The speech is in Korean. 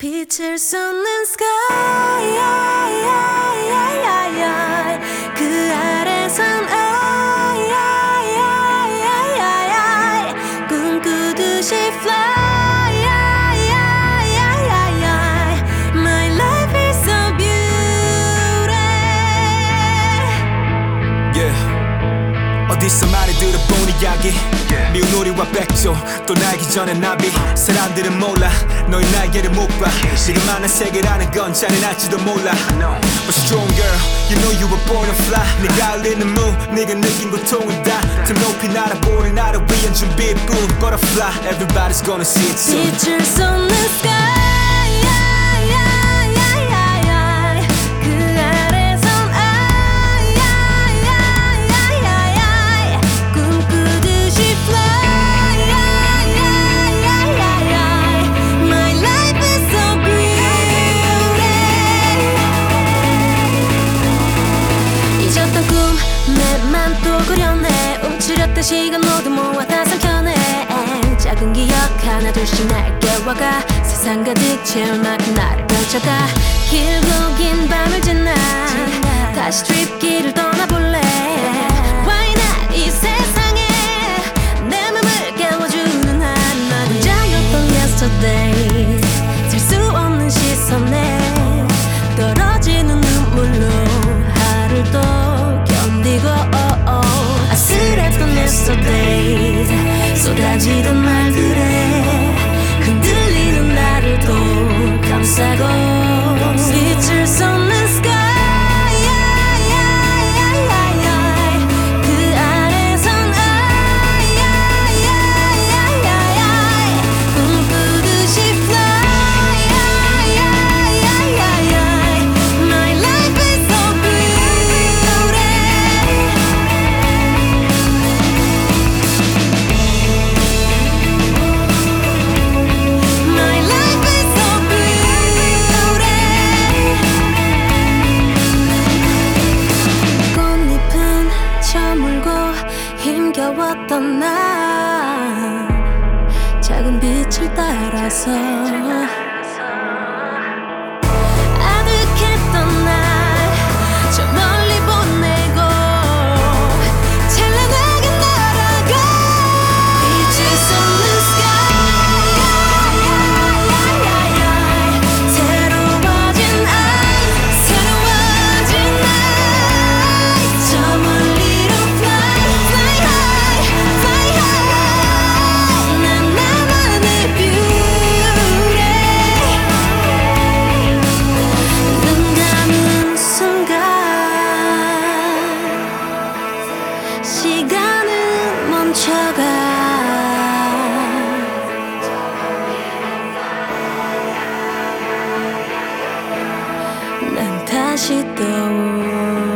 빛을 쏟는 sky 이야기. 미운 우리와 백조. 또 날기 전에 나비. 사람들은 몰라. 너의 날개를 못봐. 지금 많은 세계라는 건 잔인할지도 몰라. But strong girl. You know you were born to fly. 네가 흘리는 무 네가 느낀 고통을 다더 높이 날아보는 나를 위한 준비뿐. Butterfly. Everybody's gonna see it soon. 빛을 쏟는 sky 또 그렸네. 움츠렸던 시간 모두 모아 다 삼켜내. 작은 기억 하나 둘씩 날 깨워가. 세상 가득 채울 만큼 나를 펼쳐가. 길고 긴 밤을 지나. 다시 트립길을 떠나볼래. Why not? 이세 힘겨웠던 나 작은 빛을 따라서 시간은 멈춰가. 난 다시 떠오르네